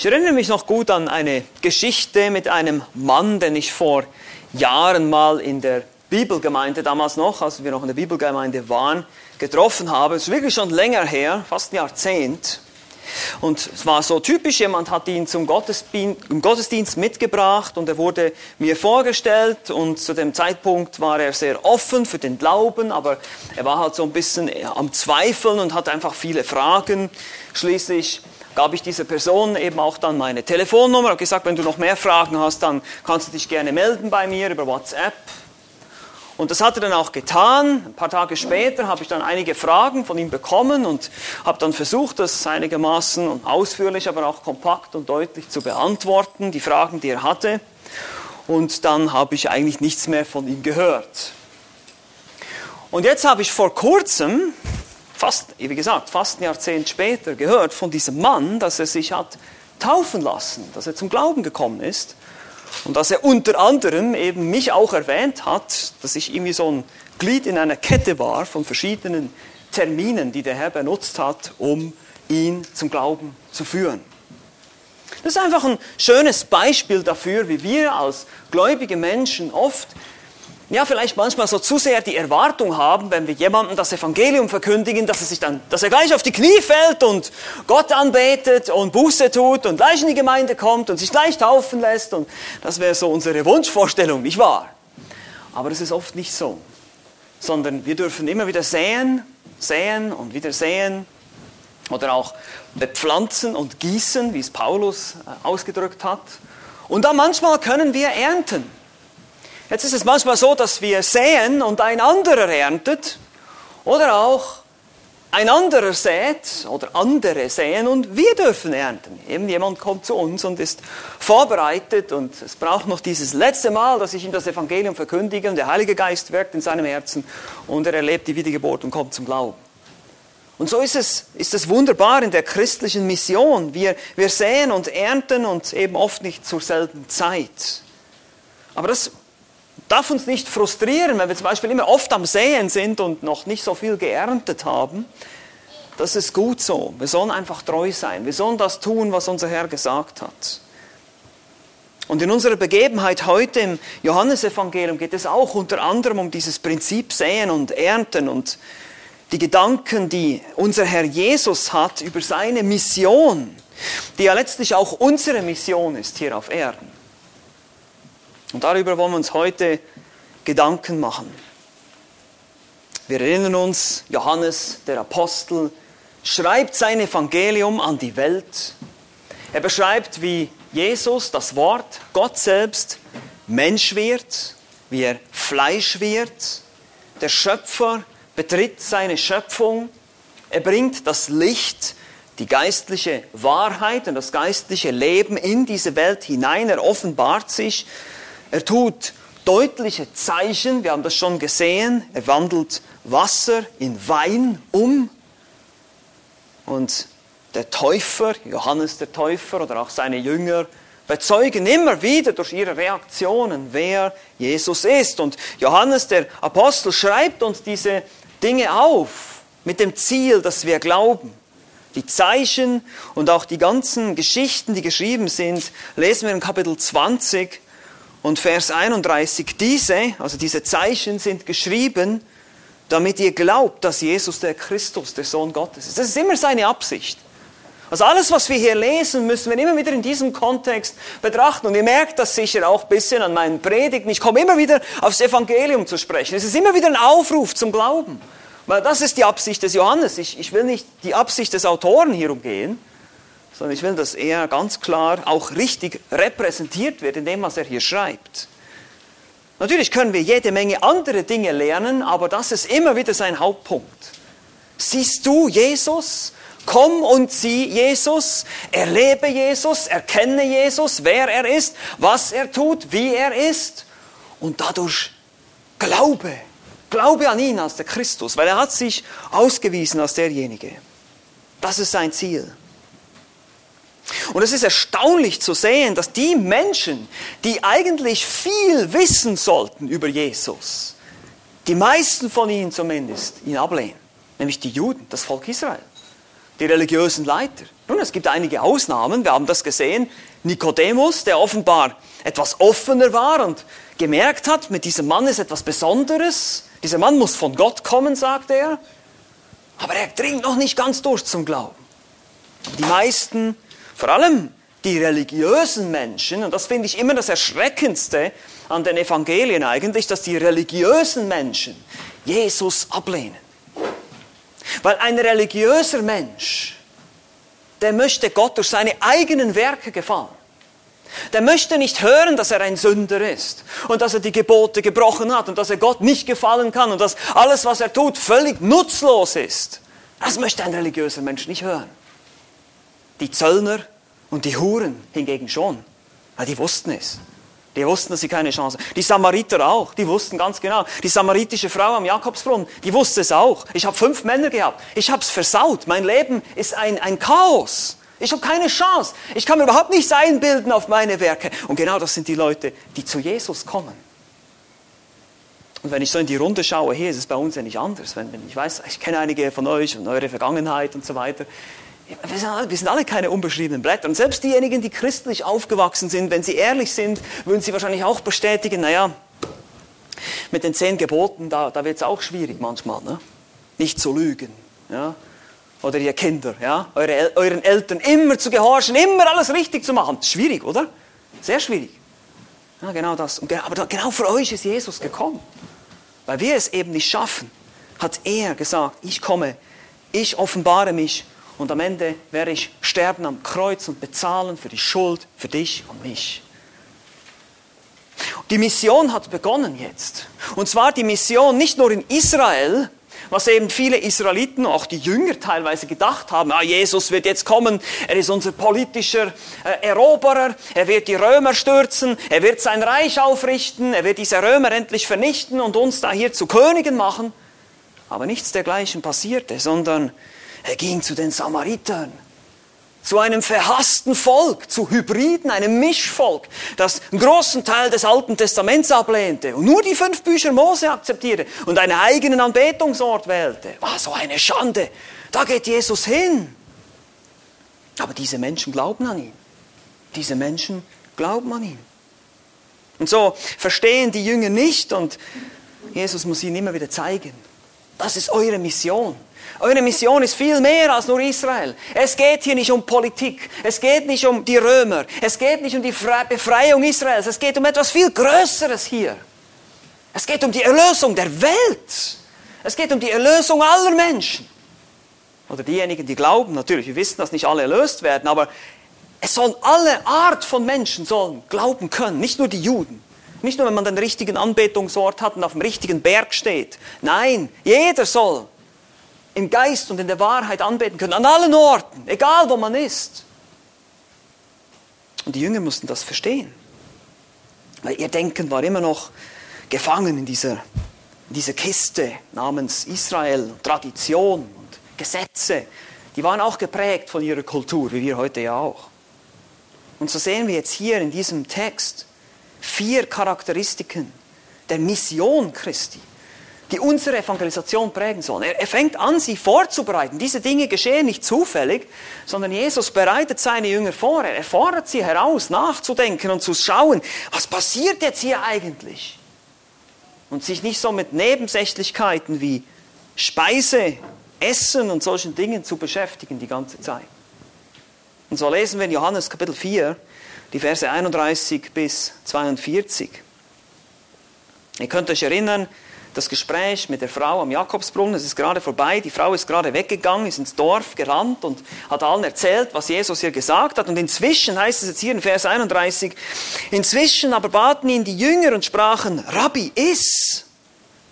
Ich erinnere mich noch gut an eine Geschichte mit einem Mann, den ich vor Jahren mal in der Bibelgemeinde, damals noch, als wir noch in der Bibelgemeinde waren, getroffen habe. Es ist wirklich schon länger her, fast ein Jahrzehnt. Und es war so typisch, jemand hat ihn zum Gottesdienst mitgebracht und er wurde mir vorgestellt und zu dem Zeitpunkt war er sehr offen für den Glauben, aber er war halt so ein bisschen am Zweifeln und hatte einfach viele Fragen. Schließlich gab ich dieser Person eben auch dann meine Telefonnummer und gesagt, wenn du noch mehr Fragen hast, dann kannst du dich gerne melden bei mir über WhatsApp. Und das hat er dann auch getan. Ein paar Tage später habe ich dann einige Fragen von ihm bekommen und habe dann versucht, das einigermaßen ausführlich, aber auch kompakt und deutlich zu beantworten, die Fragen, die er hatte. Und dann habe ich eigentlich nichts mehr von ihm gehört. Und jetzt habe ich vor kurzem fast, wie gesagt, fast ein Jahrzehnt später gehört von diesem Mann, dass er sich hat taufen lassen, dass er zum Glauben gekommen ist und dass er unter anderem eben mich auch erwähnt hat, dass ich irgendwie so ein Glied in einer Kette war von verschiedenen Terminen, die der Herr benutzt hat, um ihn zum Glauben zu führen. Das ist einfach ein schönes Beispiel dafür, wie wir als gläubige Menschen oft ja, vielleicht manchmal so zu sehr die Erwartung haben, wenn wir jemandem das Evangelium verkündigen, dass er sich dann, dass er gleich auf die Knie fällt und Gott anbetet und Buße tut und gleich in die Gemeinde kommt und sich gleich taufen lässt und das wäre so unsere Wunschvorstellung, nicht wahr? Aber das ist oft nicht so, sondern wir dürfen immer wieder säen, säen und wieder säen oder auch bepflanzen und gießen, wie es Paulus äh, ausgedrückt hat. Und dann manchmal können wir ernten. Jetzt ist es manchmal so, dass wir säen und ein anderer erntet oder auch ein anderer sät oder andere säen und wir dürfen ernten. Eben jemand kommt zu uns und ist vorbereitet und es braucht noch dieses letzte Mal, dass ich ihm das Evangelium verkündige und der Heilige Geist wirkt in seinem Herzen und er erlebt die Wiedergeburt und kommt zum Glauben. Und so ist es, ist es wunderbar in der christlichen Mission. Wir, wir säen und ernten und eben oft nicht zur selben Zeit. Aber das darf uns nicht frustrieren, wenn wir zum Beispiel immer oft am Säen sind und noch nicht so viel geerntet haben. Das ist gut so. Wir sollen einfach treu sein. Wir sollen das tun, was unser Herr gesagt hat. Und in unserer Begebenheit heute im Johannesevangelium geht es auch unter anderem um dieses Prinzip Säen und Ernten und die Gedanken, die unser Herr Jesus hat über seine Mission, die ja letztlich auch unsere Mission ist hier auf Erden. Und darüber wollen wir uns heute Gedanken machen. Wir erinnern uns, Johannes, der Apostel, schreibt sein Evangelium an die Welt. Er beschreibt, wie Jesus, das Wort, Gott selbst, Mensch wird, wie er Fleisch wird. Der Schöpfer betritt seine Schöpfung. Er bringt das Licht, die geistliche Wahrheit und das geistliche Leben in diese Welt hinein. Er offenbart sich er tut deutliche Zeichen, wir haben das schon gesehen. Er wandelt Wasser in Wein um. Und der Täufer, Johannes der Täufer oder auch seine Jünger, bezeugen immer wieder durch ihre Reaktionen, wer Jesus ist. Und Johannes der Apostel schreibt uns diese Dinge auf mit dem Ziel, dass wir glauben. Die Zeichen und auch die ganzen Geschichten, die geschrieben sind, lesen wir in Kapitel 20 und Vers 31, diese, also diese Zeichen sind geschrieben, damit ihr glaubt, dass Jesus der Christus, der Sohn Gottes ist. Das ist immer seine Absicht. Also alles, was wir hier lesen, müssen wir immer wieder in diesem Kontext betrachten. Und ihr merkt das sicher auch ein bisschen an meinen Predigten. Ich komme immer wieder aufs Evangelium zu sprechen. Es ist immer wieder ein Aufruf zum Glauben. Weil das ist die Absicht des Johannes. Ich, ich will nicht die Absicht des Autoren hier umgehen sondern ich will, dass er ganz klar auch richtig repräsentiert wird in dem, was er hier schreibt. Natürlich können wir jede Menge andere Dinge lernen, aber das ist immer wieder sein Hauptpunkt. Siehst du Jesus? Komm und sieh Jesus, erlebe Jesus, erkenne Jesus, wer er ist, was er tut, wie er ist und dadurch glaube. Glaube an ihn als der Christus, weil er hat sich ausgewiesen als derjenige. Das ist sein Ziel. Und es ist erstaunlich zu sehen, dass die Menschen, die eigentlich viel wissen sollten über Jesus, die meisten von ihnen zumindest, ihn ablehnen. Nämlich die Juden, das Volk Israel. die religiösen Leiter. Nun, es gibt einige Ausnahmen, wir haben das gesehen. Nikodemus, der offenbar etwas offener war und gemerkt hat, mit diesem Mann ist etwas Besonderes. Dieser Mann muss von Gott kommen, sagt er. Aber er dringt noch nicht ganz durch zum Glauben. Die meisten, vor allem die religiösen Menschen, und das finde ich immer das Erschreckendste an den Evangelien eigentlich, dass die religiösen Menschen Jesus ablehnen. Weil ein religiöser Mensch, der möchte Gott durch seine eigenen Werke gefallen. Der möchte nicht hören, dass er ein Sünder ist und dass er die Gebote gebrochen hat und dass er Gott nicht gefallen kann und dass alles, was er tut, völlig nutzlos ist. Das möchte ein religiöser Mensch nicht hören. Die Zöllner und die Huren hingegen schon, weil die wussten es. Die wussten, dass sie keine Chance haben. Die Samariter auch, die wussten ganz genau. Die samaritische Frau am Jakobsbrunnen, die wusste es auch. Ich habe fünf Männer gehabt. Ich habe es versaut. Mein Leben ist ein, ein Chaos. Ich habe keine Chance. Ich kann mir überhaupt nichts einbilden auf meine Werke. Und genau das sind die Leute, die zu Jesus kommen. Und wenn ich so in die Runde schaue, hier ist es bei uns ja nicht anders. Wenn ich weiß, ich kenne einige von euch und eure Vergangenheit und so weiter. Wir sind, alle, keine unbeschriebenen Blätter. Und selbst diejenigen, die christlich aufgewachsen sind, wenn sie ehrlich sind, würden sie wahrscheinlich auch bestätigen, naja, mit den zehn Geboten, da, da wird es auch schwierig manchmal. Ne? Nicht zu lügen. Ja? Oder ihr Kinder, ja? Eure, euren Eltern immer zu gehorchen, immer alles richtig zu machen. Schwierig, oder? Sehr schwierig. Ja, genau das. Und, aber genau für euch ist Jesus gekommen. Weil wir es eben nicht schaffen, hat er gesagt, ich komme, ich offenbare mich und am Ende werde ich sterben am Kreuz und bezahlen für die Schuld, für dich und mich. Die Mission hat begonnen jetzt. Und zwar die Mission nicht nur in Israel, was eben viele Israeliten, auch die Jünger teilweise gedacht haben, ah, Jesus wird jetzt kommen, er ist unser politischer äh, Eroberer, er wird die Römer stürzen, er wird sein Reich aufrichten, er wird diese Römer endlich vernichten und uns da hier zu Königen machen. Aber nichts dergleichen passierte, sondern er ging zu den Samaritern, zu einem verhassten Volk, zu Hybriden, einem Mischvolk, das einen großen Teil des Alten Testaments ablehnte und nur die fünf Bücher Mose akzeptierte und einen eigenen Anbetungsort wählte. War so eine Schande. Da geht Jesus hin. Aber diese Menschen glauben an ihn. Diese Menschen glauben an ihn. Und so verstehen die Jünger nicht und Jesus muss ihnen immer wieder zeigen, das ist eure Mission. Eure Mission ist viel mehr als nur Israel. Es geht hier nicht um Politik. Es geht nicht um die Römer. Es geht nicht um die Befreiung Israels. Es geht um etwas viel Größeres hier. Es geht um die Erlösung der Welt. Es geht um die Erlösung aller Menschen. Oder diejenigen, die glauben, natürlich, wir wissen, dass nicht alle erlöst werden, aber es sollen alle Art von Menschen sollen glauben können, nicht nur die Juden. Nicht nur, wenn man den richtigen Anbetungsort hat und auf dem richtigen Berg steht. Nein, jeder soll im Geist und in der Wahrheit anbeten können, an allen Orten, egal wo man ist. Und die Jünger mussten das verstehen, weil ihr Denken war immer noch gefangen in dieser, in dieser Kiste namens Israel, Tradition und Gesetze. Die waren auch geprägt von ihrer Kultur, wie wir heute ja auch. Und so sehen wir jetzt hier in diesem Text vier Charakteristiken der Mission Christi die unsere Evangelisation prägen sollen. Er, fängt an, sie vorzubereiten. Diese Dinge geschehen nicht zufällig, sondern Jesus bereitet seine Jünger vor. Er fordert sie heraus, nachzudenken und zu schauen, was passiert jetzt hier eigentlich? Und sich nicht so mit Nebensächlichkeiten wie Speise, Essen und solchen Dingen zu beschäftigen die ganze Zeit. Und so lesen wir in Johannes Kapitel 4, die Verse 31 bis 42. Ihr könnt euch erinnern, das Gespräch mit der Frau am Jakobsbrunnen, es ist gerade vorbei, die Frau ist gerade weggegangen, ist ins Dorf gerannt und hat allen erzählt, was Jesus ihr gesagt hat. Und inzwischen heißt es jetzt hier in Vers 31, inzwischen aber baten ihn die Jünger und sprachen, Rabbi, iss.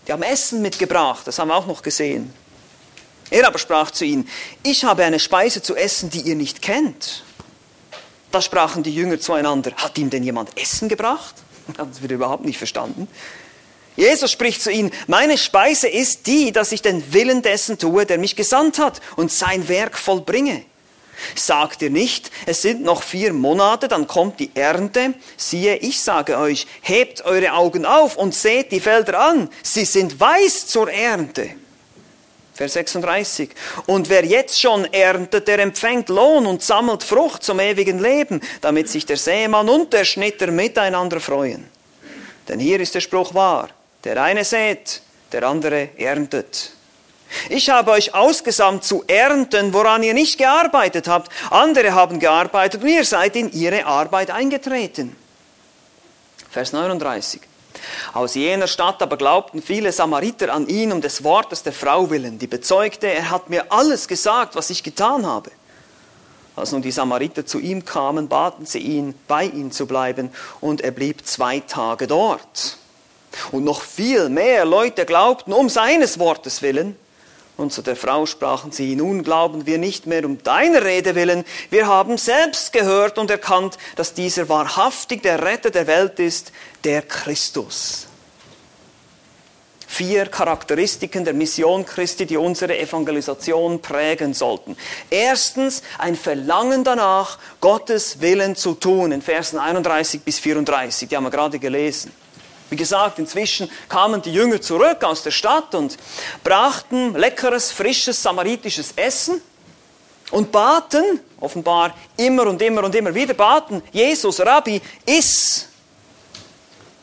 Die haben Essen mitgebracht, das haben wir auch noch gesehen. Er aber sprach zu ihnen, ich habe eine Speise zu essen, die ihr nicht kennt. Da sprachen die Jünger zueinander, hat ihm denn jemand Essen gebracht? Das wird überhaupt nicht verstanden. Jesus spricht zu ihnen, meine Speise ist die, dass ich den Willen dessen tue, der mich gesandt hat und sein Werk vollbringe. Sagt ihr nicht, es sind noch vier Monate, dann kommt die Ernte? Siehe, ich sage euch, hebt eure Augen auf und seht die Felder an, sie sind weiß zur Ernte. Vers 36. Und wer jetzt schon erntet, der empfängt Lohn und sammelt Frucht zum ewigen Leben, damit sich der Sämann und der Schnitter miteinander freuen. Denn hier ist der Spruch wahr. Der eine sät, der andere erntet. Ich habe euch ausgesandt zu ernten, woran ihr nicht gearbeitet habt. Andere haben gearbeitet und ihr seid in ihre Arbeit eingetreten. Vers 39. Aus jener Stadt aber glaubten viele Samariter an ihn um des Wortes der Frau willen, die bezeugte, er hat mir alles gesagt, was ich getan habe. Als nun die Samariter zu ihm kamen, baten sie ihn, bei ihm zu bleiben, und er blieb zwei Tage dort. Und noch viel mehr Leute glaubten um seines Wortes willen. Und zu der Frau sprachen sie, nun glauben wir nicht mehr um deine Rede willen, wir haben selbst gehört und erkannt, dass dieser wahrhaftig der Retter der Welt ist, der Christus. Vier Charakteristiken der Mission Christi, die unsere Evangelisation prägen sollten. Erstens ein Verlangen danach, Gottes Willen zu tun, in Versen 31 bis 34, die haben wir gerade gelesen. Wie gesagt, inzwischen kamen die Jünger zurück aus der Stadt und brachten leckeres, frisches samaritisches Essen und baten, offenbar immer und immer und immer wieder baten, Jesus, Rabbi, iss.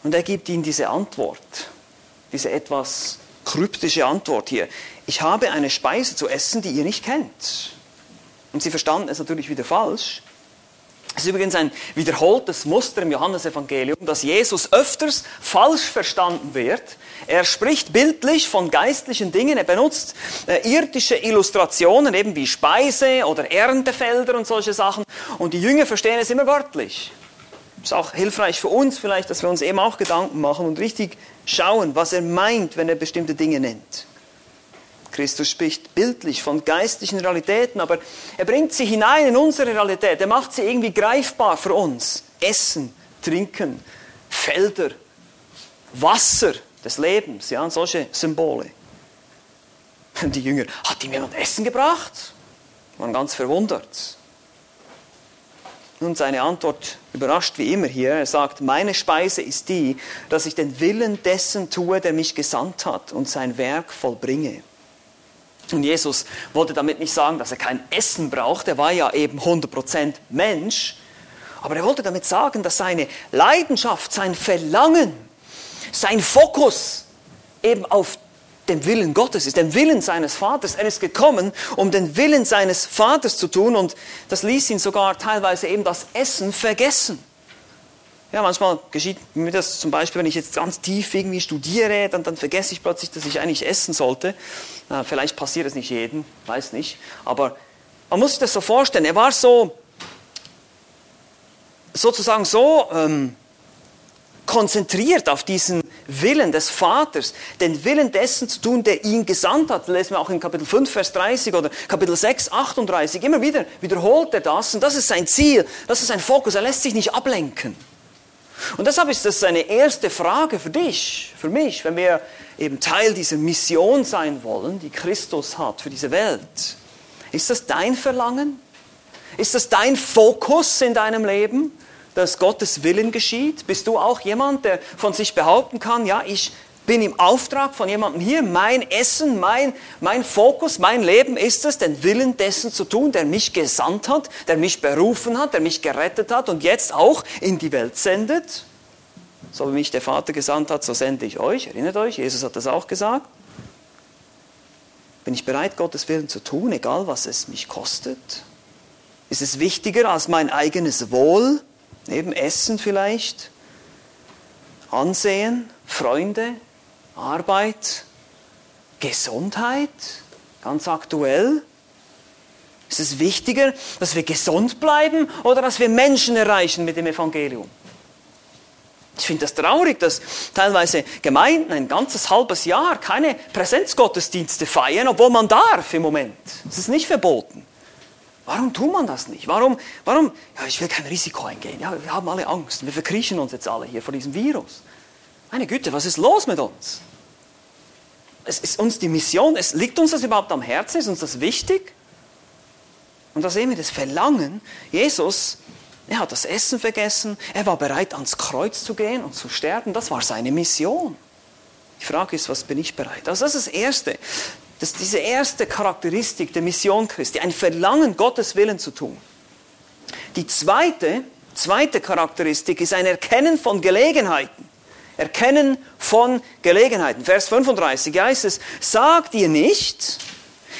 Und er gibt ihnen diese Antwort, diese etwas kryptische Antwort hier. Ich habe eine Speise zu essen, die ihr nicht kennt. Und sie verstanden es natürlich wieder falsch. Es ist übrigens ein wiederholtes Muster im Johannesevangelium, dass Jesus öfters falsch verstanden wird. Er spricht bildlich von geistlichen Dingen, er benutzt äh, irdische Illustrationen, eben wie Speise oder Erntefelder und solche Sachen. Und die Jünger verstehen es immer wörtlich. Ist auch hilfreich für uns vielleicht, dass wir uns eben auch Gedanken machen und richtig schauen, was er meint, wenn er bestimmte Dinge nennt. Christus spricht bildlich von geistlichen Realitäten, aber er bringt sie hinein in unsere Realität. Er macht sie irgendwie greifbar für uns. Essen, Trinken, Felder, Wasser des Lebens, ja, solche Symbole. Die Jünger, hat ihm jemand Essen gebracht? Waren ganz verwundert. Nun, seine Antwort überrascht wie immer hier. Er sagt, meine Speise ist die, dass ich den Willen dessen tue, der mich gesandt hat und sein Werk vollbringe. Und Jesus wollte damit nicht sagen, dass er kein Essen braucht, er war ja eben 100% Mensch, aber er wollte damit sagen, dass seine Leidenschaft, sein Verlangen, sein Fokus eben auf dem Willen Gottes ist, dem Willen seines Vaters. Er ist gekommen, um den Willen seines Vaters zu tun und das ließ ihn sogar teilweise eben das Essen vergessen. Ja, manchmal geschieht mir das zum Beispiel, wenn ich jetzt ganz tief irgendwie studiere, dann, dann vergesse ich plötzlich, dass ich eigentlich essen sollte. Na, vielleicht passiert es nicht jedem, weiß nicht. Aber man muss sich das so vorstellen. Er war so, sozusagen so ähm, konzentriert auf diesen Willen des Vaters, den Willen dessen zu tun, der ihn gesandt hat. Das lesen wir auch in Kapitel 5, Vers 30 oder Kapitel 6, 38. Immer wieder wiederholt er das und das ist sein Ziel, das ist sein Fokus. Er lässt sich nicht ablenken. Und deshalb ist das eine erste Frage für dich, für mich, wenn wir eben Teil dieser Mission sein wollen, die Christus hat für diese Welt. Ist das dein Verlangen? Ist das dein Fokus in deinem Leben, dass Gottes Willen geschieht? Bist du auch jemand, der von sich behaupten kann, ja, ich bin im Auftrag von jemandem hier, mein Essen, mein, mein Fokus, mein Leben ist es, den Willen dessen zu tun, der mich gesandt hat, der mich berufen hat, der mich gerettet hat und jetzt auch in die Welt sendet. So wie mich der Vater gesandt hat, so sende ich euch. Erinnert euch, Jesus hat das auch gesagt. Bin ich bereit, Gottes Willen zu tun, egal was es mich kostet? Ist es wichtiger als mein eigenes Wohl, neben Essen vielleicht, Ansehen, Freunde, Arbeit, Gesundheit, ganz aktuell. Ist es wichtiger, dass wir gesund bleiben oder dass wir Menschen erreichen mit dem Evangelium? Ich finde das traurig, dass teilweise Gemeinden ein ganzes halbes Jahr keine Präsenzgottesdienste feiern, obwohl man darf im Moment. Es ist nicht verboten. Warum tut man das nicht? Warum, warum? Ja, ich will kein Risiko eingehen. Ja, wir haben alle Angst. Wir verkriechen uns jetzt alle hier vor diesem Virus. Meine Güte, was ist los mit uns? Es ist uns die Mission, es liegt uns das überhaupt am Herzen, ist uns das wichtig? Und da sehen wir das Verlangen. Jesus, er hat das Essen vergessen, er war bereit ans Kreuz zu gehen und zu sterben, das war seine Mission. Die Frage ist, was bin ich bereit? Also das ist das Erste. Das ist diese erste Charakteristik der Mission Christi, ein Verlangen, Gottes Willen zu tun. Die zweite, zweite Charakteristik ist ein Erkennen von Gelegenheiten. Erkennen von Gelegenheiten. Vers 35 heißt es, sagt ihr nicht,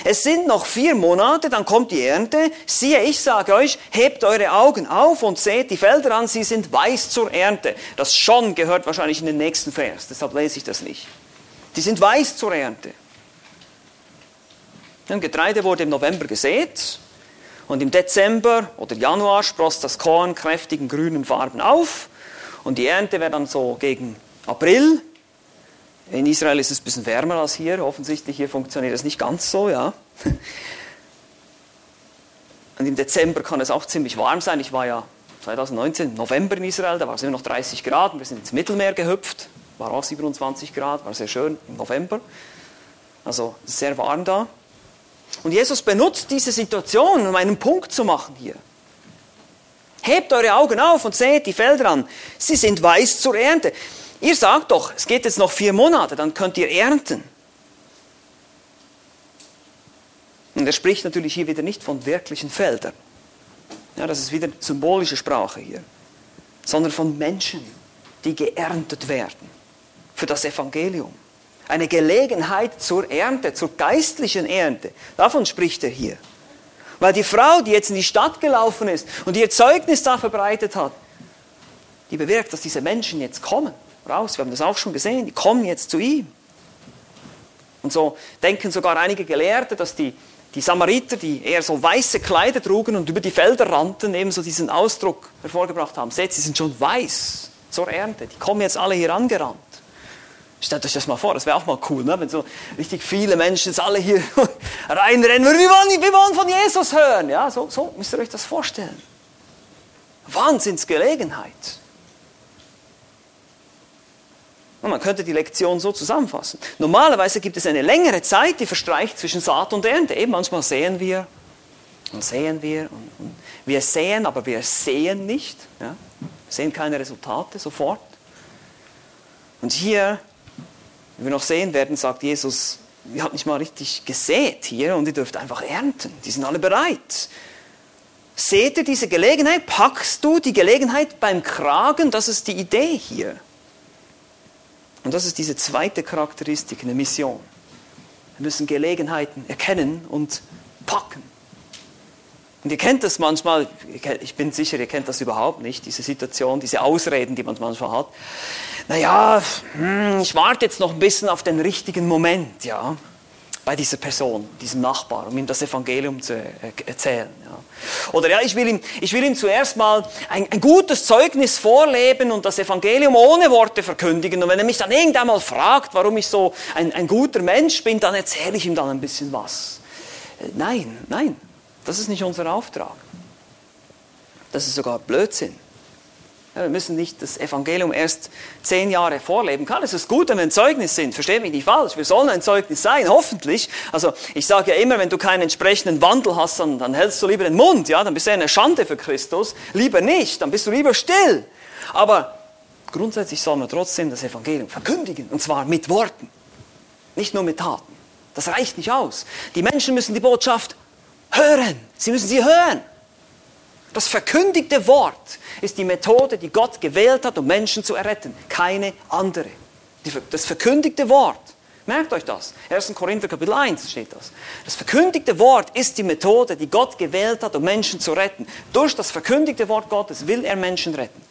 es sind noch vier Monate, dann kommt die Ernte. Siehe, ich sage euch, hebt eure Augen auf und seht die Felder an, sie sind weiß zur Ernte. Das schon gehört wahrscheinlich in den nächsten Vers, deshalb lese ich das nicht. Die sind weiß zur Ernte. Ein Getreide wurde im November gesät und im Dezember oder Januar spross das Korn kräftigen grünen Farben auf und die Ernte wäre dann so gegen April. In Israel ist es ein bisschen wärmer als hier, offensichtlich hier funktioniert es nicht ganz so, ja. Und im Dezember kann es auch ziemlich warm sein. Ich war ja 2019 im November in Israel, da war es immer noch 30 Grad und wir sind ins Mittelmeer gehüpft, war auch 27 Grad, war sehr schön im November. Also sehr warm da. Und Jesus benutzt diese Situation, um einen Punkt zu machen hier. Hebt eure Augen auf und seht die Felder an. Sie sind weiß zur Ernte. Ihr sagt doch, es geht jetzt noch vier Monate, dann könnt ihr ernten. Und er spricht natürlich hier wieder nicht von wirklichen Feldern. Ja, das ist wieder symbolische Sprache hier. Sondern von Menschen, die geerntet werden für das Evangelium. Eine Gelegenheit zur Ernte, zur geistlichen Ernte. Davon spricht er hier. Weil die Frau, die jetzt in die Stadt gelaufen ist und ihr Zeugnis da verbreitet hat, die bewirkt, dass diese Menschen jetzt kommen, raus. Wir haben das auch schon gesehen, die kommen jetzt zu ihm. Und so denken sogar einige Gelehrte, dass die, die Samariter, die eher so weiße Kleider trugen und über die Felder rannten, ebenso diesen Ausdruck hervorgebracht haben. Seht, sie sind schon weiß zur Ernte. Die kommen jetzt alle hier angerannt. Stellt euch das mal vor, das wäre auch mal cool, ne? wenn so richtig viele Menschen jetzt alle hier reinrennen. Wir wollen, wir wollen von Jesus hören. Ja, so, so müsst ihr euch das vorstellen. Wahnsinnsgelegenheit. Und man könnte die Lektion so zusammenfassen. Normalerweise gibt es eine längere Zeit, die verstreicht zwischen Saat und Ernte. Eben manchmal sehen wir und sehen wir und, und wir sehen, aber wir sehen nicht. Ja? sehen keine Resultate sofort. Und hier wie wir noch sehen werden, sagt Jesus, ihr habt nicht mal richtig gesät hier und ihr dürft einfach ernten. Die sind alle bereit. Seht ihr diese Gelegenheit? Packst du die Gelegenheit beim Kragen? Das ist die Idee hier. Und das ist diese zweite Charakteristik in der Mission. Wir müssen Gelegenheiten erkennen und packen. Und ihr kennt das manchmal, ich bin sicher, ihr kennt das überhaupt nicht, diese Situation, diese Ausreden, die man manchmal hat. Naja, hm, ich warte jetzt noch ein bisschen auf den richtigen Moment, ja, bei dieser Person, diesem Nachbar, um ihm das Evangelium zu erzählen. Ja. Oder ja, ich will, ihm, ich will ihm zuerst mal ein, ein gutes Zeugnis vorleben und das Evangelium ohne Worte verkündigen. Und wenn er mich dann irgendwann mal fragt, warum ich so ein, ein guter Mensch bin, dann erzähle ich ihm dann ein bisschen was. Äh, nein, nein, das ist nicht unser Auftrag. Das ist sogar Blödsinn. Wir müssen nicht das Evangelium erst zehn Jahre vorleben. Kann es ist gut, wenn wir ein Zeugnis sind. Versteht mich nicht falsch. Wir sollen ein Zeugnis sein, hoffentlich. Also ich sage ja immer, wenn du keinen entsprechenden Wandel hast, dann, dann hältst du lieber den Mund. Ja, dann bist du eine Schande für Christus. Lieber nicht, dann bist du lieber still. Aber grundsätzlich soll man trotzdem das Evangelium verkündigen. Und zwar mit Worten, nicht nur mit Taten. Das reicht nicht aus. Die Menschen müssen die Botschaft hören. Sie müssen sie hören. Das verkündigte Wort ist die Methode, die Gott gewählt hat, um Menschen zu erretten. Keine andere. Das verkündigte Wort. Merkt euch das. 1. Korinther Kapitel 1 steht das. Das verkündigte Wort ist die Methode, die Gott gewählt hat, um Menschen zu retten. Durch das verkündigte Wort Gottes will er Menschen retten.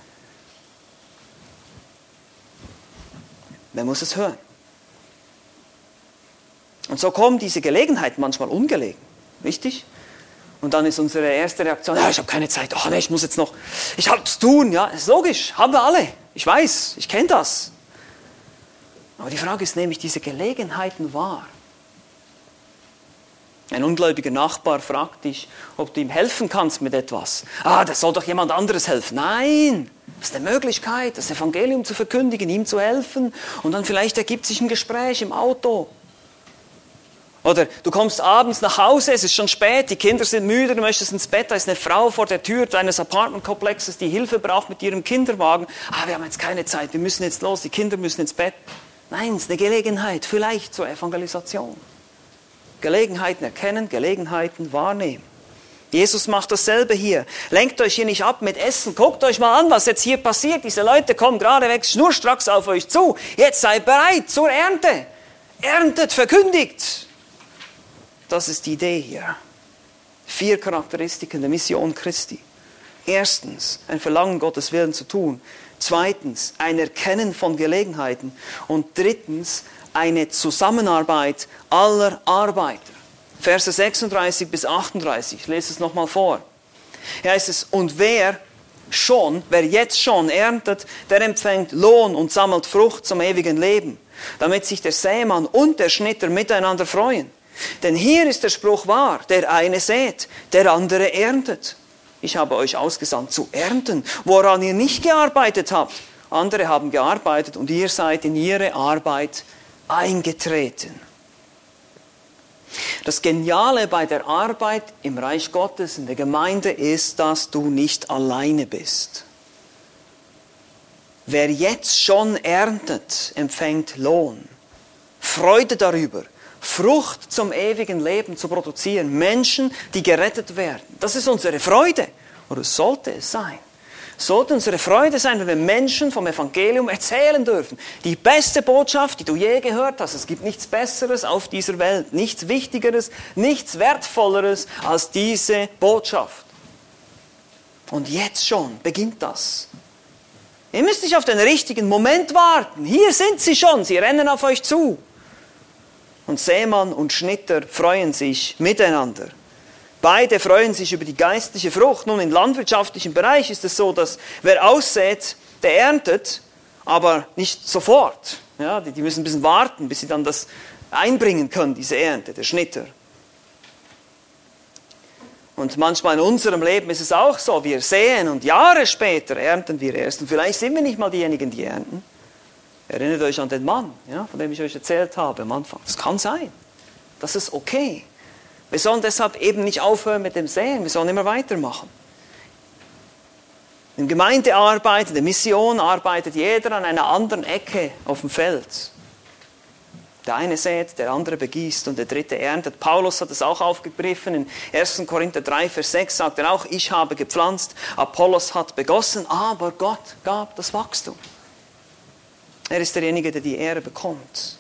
Man muss es hören. Und so kommen diese Gelegenheiten manchmal ungelegen. Richtig? Und dann ist unsere erste Reaktion, ja, ich habe keine Zeit, oh nee, ich muss jetzt noch, ich habe zu tun, ja, ist logisch, haben wir alle. Ich weiß, ich kenne das. Aber die Frage ist, nehme ich diese Gelegenheiten wahr? Ein ungläubiger Nachbar fragt dich, ob du ihm helfen kannst mit etwas. Ah, das soll doch jemand anderes helfen. Nein, das ist eine Möglichkeit, das Evangelium zu verkündigen, ihm zu helfen. Und dann vielleicht ergibt sich ein Gespräch im Auto. Oder du kommst abends nach Hause, es ist schon spät, die Kinder sind müde, du möchtest ins Bett, da ist eine Frau vor der Tür deines Apartmentkomplexes, die Hilfe braucht mit ihrem Kinderwagen. Ah, wir haben jetzt keine Zeit, wir müssen jetzt los, die Kinder müssen ins Bett. Nein, es ist eine Gelegenheit, vielleicht zur Evangelisation. Gelegenheiten erkennen, Gelegenheiten wahrnehmen. Jesus macht dasselbe hier. Lenkt euch hier nicht ab mit Essen. Guckt euch mal an, was jetzt hier passiert. Diese Leute kommen gerade weg, schnurstracks auf euch zu. Jetzt seid bereit zur Ernte. Erntet, verkündigt. Das ist die Idee hier. Vier Charakteristiken der Mission Christi. Erstens, ein Verlangen, Gottes Willen zu tun. Zweitens, ein Erkennen von Gelegenheiten. Und drittens, eine Zusammenarbeit aller Arbeiter. Verse 36 bis 38, ich lese es nochmal vor. Hier heißt es, und wer schon, wer jetzt schon erntet, der empfängt Lohn und sammelt Frucht zum ewigen Leben, damit sich der Sämann und der Schnitter miteinander freuen. Denn hier ist der Spruch wahr, der eine sät, der andere erntet. Ich habe euch ausgesandt zu ernten, woran ihr nicht gearbeitet habt. Andere haben gearbeitet und ihr seid in ihre Arbeit eingetreten. Das Geniale bei der Arbeit im Reich Gottes, in der Gemeinde, ist, dass du nicht alleine bist. Wer jetzt schon erntet, empfängt Lohn. Freude darüber, Frucht zum ewigen Leben zu produzieren. Menschen, die gerettet werden. Das ist unsere Freude. Oder sollte es sein sollte unsere Freude sein, wenn wir Menschen vom Evangelium erzählen dürfen. Die beste Botschaft, die du je gehört hast. Es gibt nichts Besseres auf dieser Welt, nichts Wichtigeres, nichts Wertvolleres als diese Botschaft. Und jetzt schon beginnt das. Ihr müsst nicht auf den richtigen Moment warten. Hier sind sie schon, sie rennen auf euch zu. Und Seemann und Schnitter freuen sich miteinander. Beide freuen sich über die geistliche Frucht. Nun, im landwirtschaftlichen Bereich ist es so, dass wer aussät, der erntet, aber nicht sofort. Ja, die, die müssen ein bisschen warten, bis sie dann das einbringen können, diese Ernte, der Schnitter. Und manchmal in unserem Leben ist es auch so, wir sehen und Jahre später ernten wir erst. Und vielleicht sind wir nicht mal diejenigen, die ernten. Erinnert euch an den Mann, ja, von dem ich euch erzählt habe am Anfang. Das kann sein. Das ist okay. Wir sollen deshalb eben nicht aufhören mit dem Sehen, wir sollen immer weitermachen. In Gemeindearbeit, in der Mission arbeitet jeder an einer anderen Ecke auf dem Feld. Der eine sät, der andere begießt und der dritte erntet. Paulus hat es auch aufgegriffen. In 1. Korinther 3, Vers 6 sagt er auch, ich habe gepflanzt, Apollos hat begossen, aber Gott gab das Wachstum. Er ist derjenige, der die Ehre bekommt.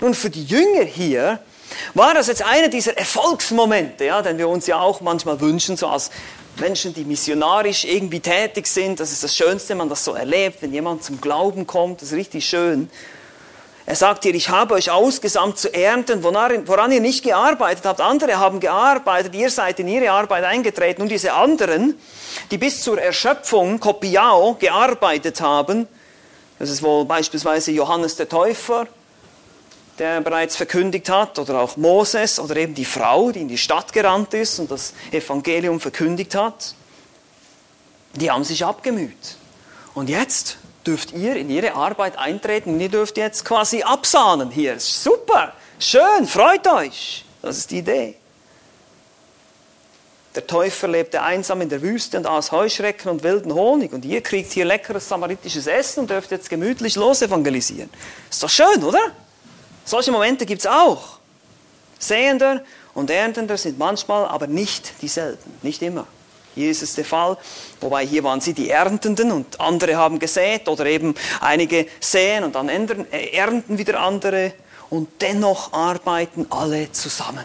Nun, für die Jünger hier war das jetzt einer dieser Erfolgsmomente, ja, den wir uns ja auch manchmal wünschen, so als Menschen, die missionarisch irgendwie tätig sind? Das ist das Schönste, wenn man das so erlebt, wenn jemand zum Glauben kommt, das ist richtig schön. Er sagt hier, ich habe euch ausgesandt zu ernten, woran ihr nicht gearbeitet habt. Andere haben gearbeitet, ihr seid in ihre Arbeit eingetreten. Und diese anderen, die bis zur Erschöpfung, Kopiao, gearbeitet haben, das ist wohl beispielsweise Johannes der Täufer, der bereits verkündigt hat, oder auch Moses oder eben die Frau, die in die Stadt gerannt ist und das Evangelium verkündigt hat, die haben sich abgemüht. Und jetzt dürft ihr in ihre Arbeit eintreten und ihr dürft jetzt quasi absahnen hier. Super, schön, freut euch. Das ist die Idee. Der Täufer lebte einsam in der Wüste und aß Heuschrecken und wilden Honig. Und ihr kriegt hier leckeres samaritisches Essen und dürft jetzt gemütlich losevangelisieren. Ist doch schön, oder? Solche Momente gibt es auch. Sehender und Erntender sind manchmal aber nicht dieselben, nicht immer. Hier ist es der Fall, wobei hier waren sie die Erntenden und andere haben gesät oder eben einige säen und dann äh, ernten wieder andere und dennoch arbeiten alle zusammen.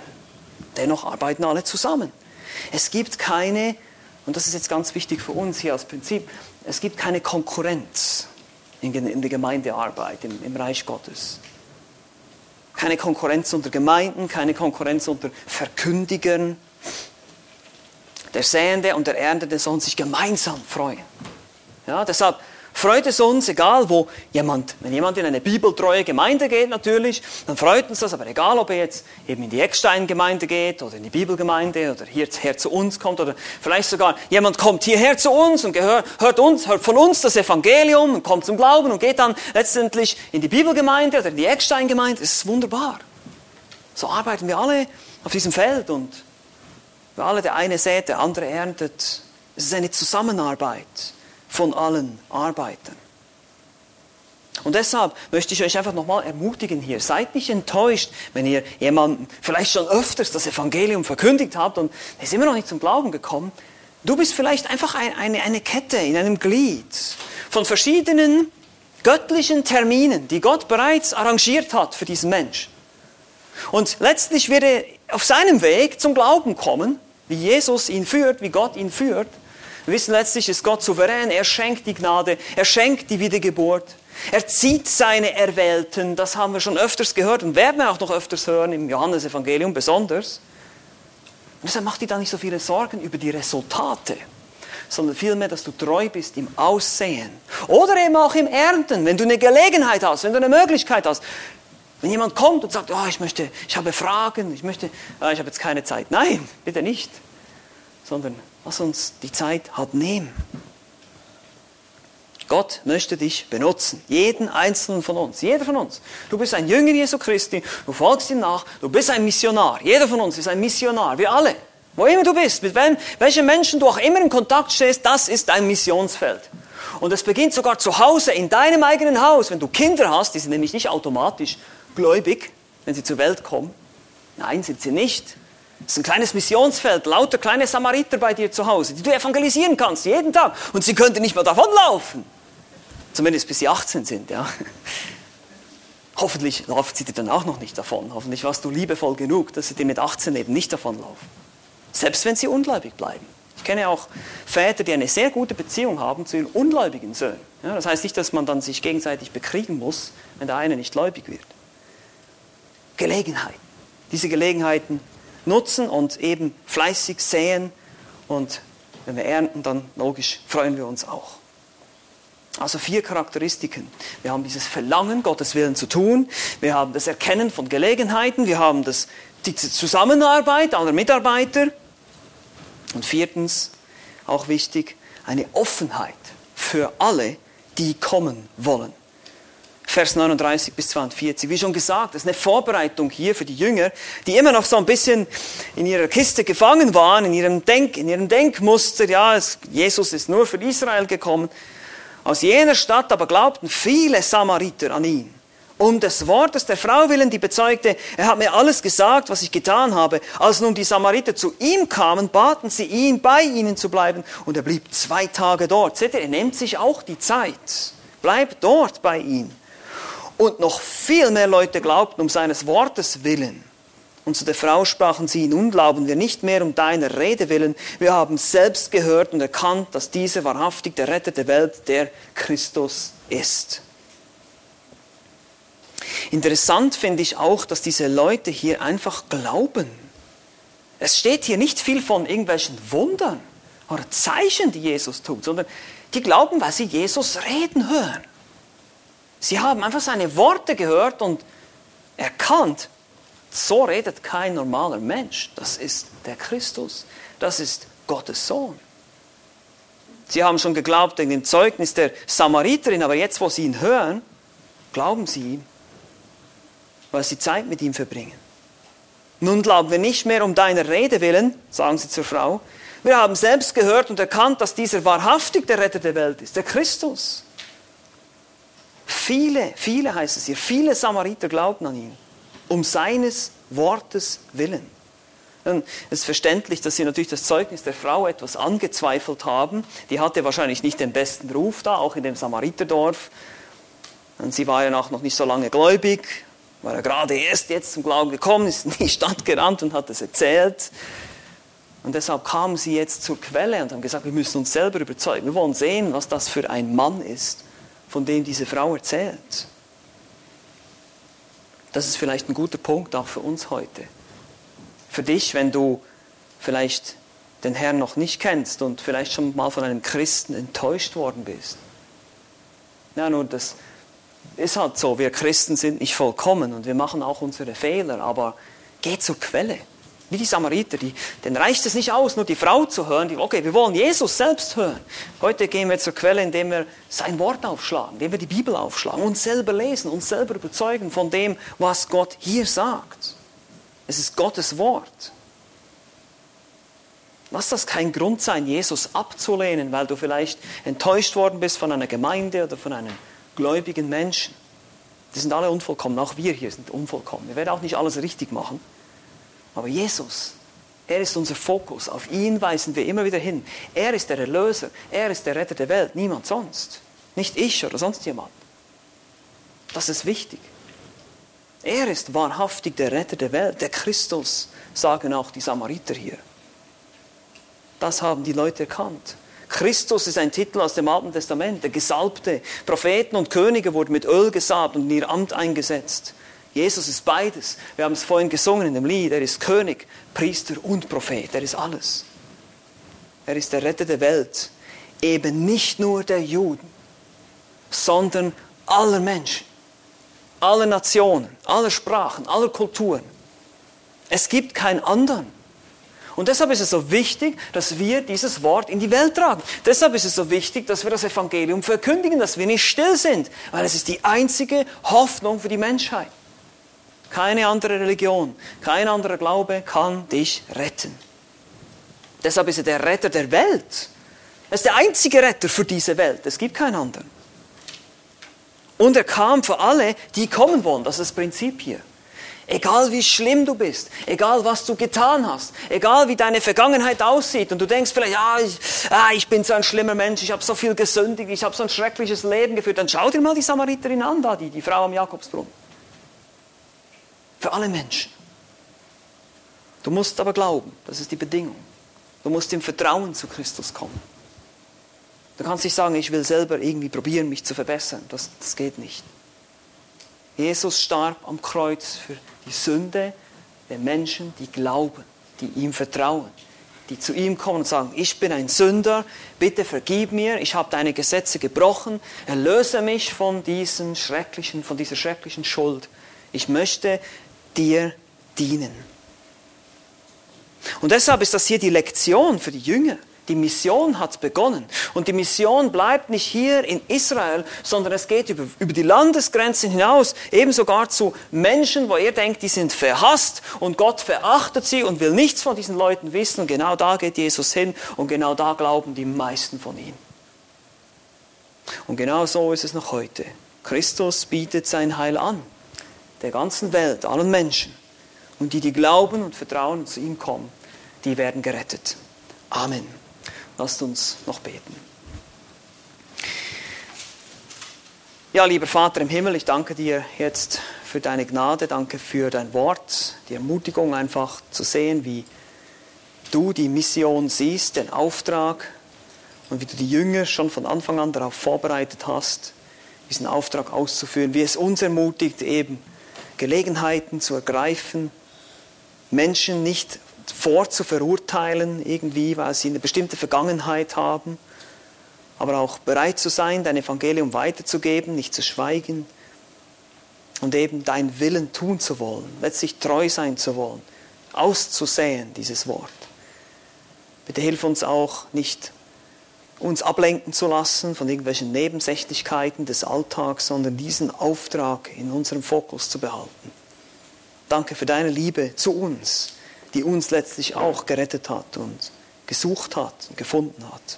Dennoch arbeiten alle zusammen. Es gibt keine, und das ist jetzt ganz wichtig für uns hier als Prinzip, es gibt keine Konkurrenz in, der Gemeindearbeit, im, im Reich Gottes. Keine Konkurrenz unter Gemeinden, keine Konkurrenz unter Verkündigern. Der Säende und der Erntende sollen sich gemeinsam freuen. Ja, deshalb freut es uns, egal wo jemand, wenn jemand in eine bibeltreue Gemeinde geht natürlich, dann freut uns das, aber egal ob er jetzt eben in die Eckstein-Gemeinde geht oder in die Bibelgemeinde oder hierher zu uns kommt oder vielleicht sogar jemand kommt hierher zu uns und gehört, hört, uns, hört von uns das Evangelium und kommt zum Glauben und geht dann letztendlich in die Bibelgemeinde oder in die Eckstein-Gemeinde, das ist wunderbar. So arbeiten wir alle auf diesem Feld und wir alle, der eine sät, der andere erntet. Es ist eine Zusammenarbeit von allen Arbeitern. Und deshalb möchte ich euch einfach nochmal ermutigen hier. Seid nicht enttäuscht, wenn ihr jemandem vielleicht schon öfters das Evangelium verkündigt habt und er ist immer noch nicht zum Glauben gekommen. Du bist vielleicht einfach ein, eine, eine Kette in einem Glied von verschiedenen göttlichen Terminen, die Gott bereits arrangiert hat für diesen Mensch. Und letztlich wird er auf seinem Weg zum Glauben kommen, wie Jesus ihn führt, wie Gott ihn führt. Wir wissen letztlich, ist Gott souverän, er schenkt die Gnade, er schenkt die Wiedergeburt, er zieht seine Erwählten, das haben wir schon öfters gehört und werden wir auch noch öfters hören, im Johannesevangelium besonders. Und deshalb macht dir da nicht so viele Sorgen über die Resultate, sondern vielmehr, dass du treu bist im Aussehen oder eben auch im Ernten, wenn du eine Gelegenheit hast, wenn du eine Möglichkeit hast. Wenn jemand kommt und sagt, oh, ich möchte, ich habe Fragen, ich möchte, oh, ich habe jetzt keine Zeit. Nein, bitte nicht, sondern Lass uns die Zeit halt nehmen. Gott möchte dich benutzen, jeden einzelnen von uns, jeder von uns. Du bist ein Jünger Jesu Christi, du folgst ihm nach, du bist ein Missionar. Jeder von uns ist ein Missionar, wir alle. Wo immer du bist, mit wem, welchen Menschen du auch immer in Kontakt stehst, das ist dein Missionsfeld. Und es beginnt sogar zu Hause, in deinem eigenen Haus. Wenn du Kinder hast, die sind nämlich nicht automatisch gläubig, wenn sie zur Welt kommen. Nein, sind sie nicht. Es ist ein kleines Missionsfeld, lauter kleine Samariter bei dir zu Hause, die du evangelisieren kannst, jeden Tag. Und sie könnten nicht mehr davonlaufen. Zumindest bis sie 18 sind, ja. Hoffentlich laufen sie dir dann auch noch nicht davon. Hoffentlich warst du liebevoll genug, dass sie dir mit 18 eben nicht davonlaufen. Selbst wenn sie ungläubig bleiben. Ich kenne auch Väter, die eine sehr gute Beziehung haben zu ihren ungläubigen Söhnen. Ja, das heißt nicht, dass man dann sich gegenseitig bekriegen muss, wenn der eine nicht gläubig wird. Gelegenheiten. Diese Gelegenheiten nutzen und eben fleißig säen. Und wenn wir ernten, dann logisch freuen wir uns auch. Also vier Charakteristiken. Wir haben dieses Verlangen, Gottes Willen zu tun. Wir haben das Erkennen von Gelegenheiten. Wir haben das, die Zusammenarbeit aller Mitarbeiter. Und viertens, auch wichtig, eine Offenheit für alle, die kommen wollen. Vers 39 bis 42. Wie schon gesagt, das ist eine Vorbereitung hier für die Jünger, die immer noch so ein bisschen in ihrer Kiste gefangen waren, in ihrem, Denk, in ihrem Denkmuster. Ja, es, Jesus ist nur für Israel gekommen. Aus jener Stadt aber glaubten viele Samariter an ihn. Um des Wortes der Frau willen, die bezeugte, er hat mir alles gesagt, was ich getan habe. Als nun die Samariter zu ihm kamen, baten sie ihn, bei ihnen zu bleiben. Und er blieb zwei Tage dort. Seht ihr, er nimmt sich auch die Zeit. Bleibt dort bei ihnen. Und noch viel mehr Leute glaubten um seines Wortes willen. Und zu der Frau sprachen sie, nun glauben wir nicht mehr um deiner Rede willen. Wir haben selbst gehört und erkannt, dass dieser wahrhaftig der Retter der Welt, der Christus ist. Interessant finde ich auch, dass diese Leute hier einfach glauben. Es steht hier nicht viel von irgendwelchen Wundern oder Zeichen, die Jesus tut, sondern die glauben, weil sie Jesus reden hören. Sie haben einfach seine Worte gehört und erkannt, so redet kein normaler Mensch. Das ist der Christus. Das ist Gottes Sohn. Sie haben schon geglaubt in dem Zeugnis der Samariterin, aber jetzt, wo sie ihn hören, glauben sie ihm, weil sie Zeit mit ihm verbringen. Nun glauben wir nicht mehr um deiner Rede willen, sagen sie zur Frau. Wir haben selbst gehört und erkannt, dass dieser wahrhaftig der Retter der Welt ist, der Christus. Viele, viele heißt es hier, viele Samariter glaubten an ihn, um seines Wortes willen. Es ist verständlich, dass sie natürlich das Zeugnis der Frau etwas angezweifelt haben. Die hatte wahrscheinlich nicht den besten Ruf da, auch in dem Samariterdorf. Und sie war ja auch noch nicht so lange gläubig, war ja gerade erst jetzt zum Glauben gekommen, ist in die Stadt gerannt und hat es erzählt. Und deshalb kamen sie jetzt zur Quelle und haben gesagt, wir müssen uns selber überzeugen. Wir wollen sehen, was das für ein Mann ist von dem diese Frau erzählt. Das ist vielleicht ein guter Punkt auch für uns heute. Für dich, wenn du vielleicht den Herrn noch nicht kennst und vielleicht schon mal von einem Christen enttäuscht worden bist. Ja, nur das ist halt so, wir Christen sind nicht vollkommen und wir machen auch unsere Fehler, aber geh zur Quelle. Wie die Samariter, die, denen reicht es nicht aus, nur die Frau zu hören. Die, okay, wir wollen Jesus selbst hören. Heute gehen wir zur Quelle, indem wir sein Wort aufschlagen, indem wir die Bibel aufschlagen, uns selber lesen, uns selber überzeugen von dem, was Gott hier sagt. Es ist Gottes Wort. Lass das kein Grund sein, Jesus abzulehnen, weil du vielleicht enttäuscht worden bist von einer Gemeinde oder von einem gläubigen Menschen. Die sind alle unvollkommen, auch wir hier sind unvollkommen. Wir werden auch nicht alles richtig machen. Aber Jesus, er ist unser Fokus. Auf ihn weisen wir immer wieder hin. Er ist der Erlöser. Er ist der Retter der Welt. Niemand sonst. Nicht ich oder sonst jemand. Das ist wichtig. Er ist wahrhaftig der Retter der Welt, der Christus, sagen auch die Samariter hier. Das haben die Leute erkannt. Christus ist ein Titel aus dem Alten Testament. Der Gesalbte, Propheten und Könige wurden mit Öl gesalbt und in ihr Amt eingesetzt. Jesus ist beides. Wir haben es vorhin gesungen in dem Lied. Er ist König, Priester und Prophet. Er ist alles. Er ist der Retter der Welt. Eben nicht nur der Juden, sondern aller Menschen, aller Nationen, aller Sprachen, aller Kulturen. Es gibt keinen anderen. Und deshalb ist es so wichtig, dass wir dieses Wort in die Welt tragen. Deshalb ist es so wichtig, dass wir das Evangelium verkündigen, dass wir nicht still sind, weil es ist die einzige Hoffnung für die Menschheit. Keine andere Religion, kein anderer Glaube kann dich retten. Deshalb ist er der Retter der Welt. Er ist der einzige Retter für diese Welt. Es gibt keinen anderen. Und er kam für alle, die kommen wollen. Das ist das Prinzip hier. Egal wie schlimm du bist, egal was du getan hast, egal wie deine Vergangenheit aussieht und du denkst vielleicht, ja, ich, ah, ich bin so ein schlimmer Mensch, ich habe so viel gesündigt, ich habe so ein schreckliches Leben geführt, dann schau dir mal die Samariterin an, da, die, die Frau am Jakobsbrunnen. Für alle Menschen. Du musst aber glauben, das ist die Bedingung. Du musst im Vertrauen zu Christus kommen. Du kannst nicht sagen, ich will selber irgendwie probieren, mich zu verbessern. Das, das geht nicht. Jesus starb am Kreuz für die Sünde der Menschen, die glauben, die ihm vertrauen, die zu ihm kommen und sagen, ich bin ein Sünder, bitte vergib mir, ich habe deine Gesetze gebrochen, erlöse mich von, diesen schrecklichen, von dieser schrecklichen Schuld. Ich möchte dir dienen. Und deshalb ist das hier die Lektion für die Jünger. Die Mission hat begonnen. Und die Mission bleibt nicht hier in Israel, sondern es geht über, über, die Landesgrenzen hinaus, eben sogar zu Menschen, wo ihr denkt, die sind verhasst und Gott verachtet sie und will nichts von diesen Leuten wissen. Und genau da geht Jesus hin und genau da glauben die meisten von ihm. Und genau so ist es noch heute. Christus bietet sein Heil an der ganzen Welt, allen Menschen. Und die, die glauben und vertrauen und zu ihm kommen, die werden gerettet. Amen. Lasst uns noch beten. Ja, lieber Vater im Himmel, ich danke dir jetzt für deine Gnade, danke für dein Wort, die Ermutigung einfach zu sehen, wie du die Mission siehst, den Auftrag und wie du die Jünger schon von Anfang an darauf vorbereitet hast, diesen Auftrag auszuführen, wie es uns ermutigt, eben Gelegenheiten zu ergreifen, Menschen nicht vorzuverurteilen irgendwie, weil sie eine bestimmte Vergangenheit haben, aber auch bereit zu sein, dein Evangelium weiterzugeben, nicht zu schweigen und eben dein Willen tun zu wollen, letztlich treu sein zu wollen, auszusäen, dieses Wort. Bitte hilf uns auch nicht uns ablenken zu lassen von irgendwelchen Nebensächlichkeiten des Alltags, sondern diesen Auftrag in unserem Fokus zu behalten. Danke für deine Liebe zu uns, die uns letztlich auch gerettet hat und gesucht hat und gefunden hat.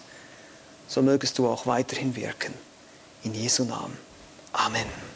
So mögest du auch weiterhin wirken. In Jesu Namen. Amen.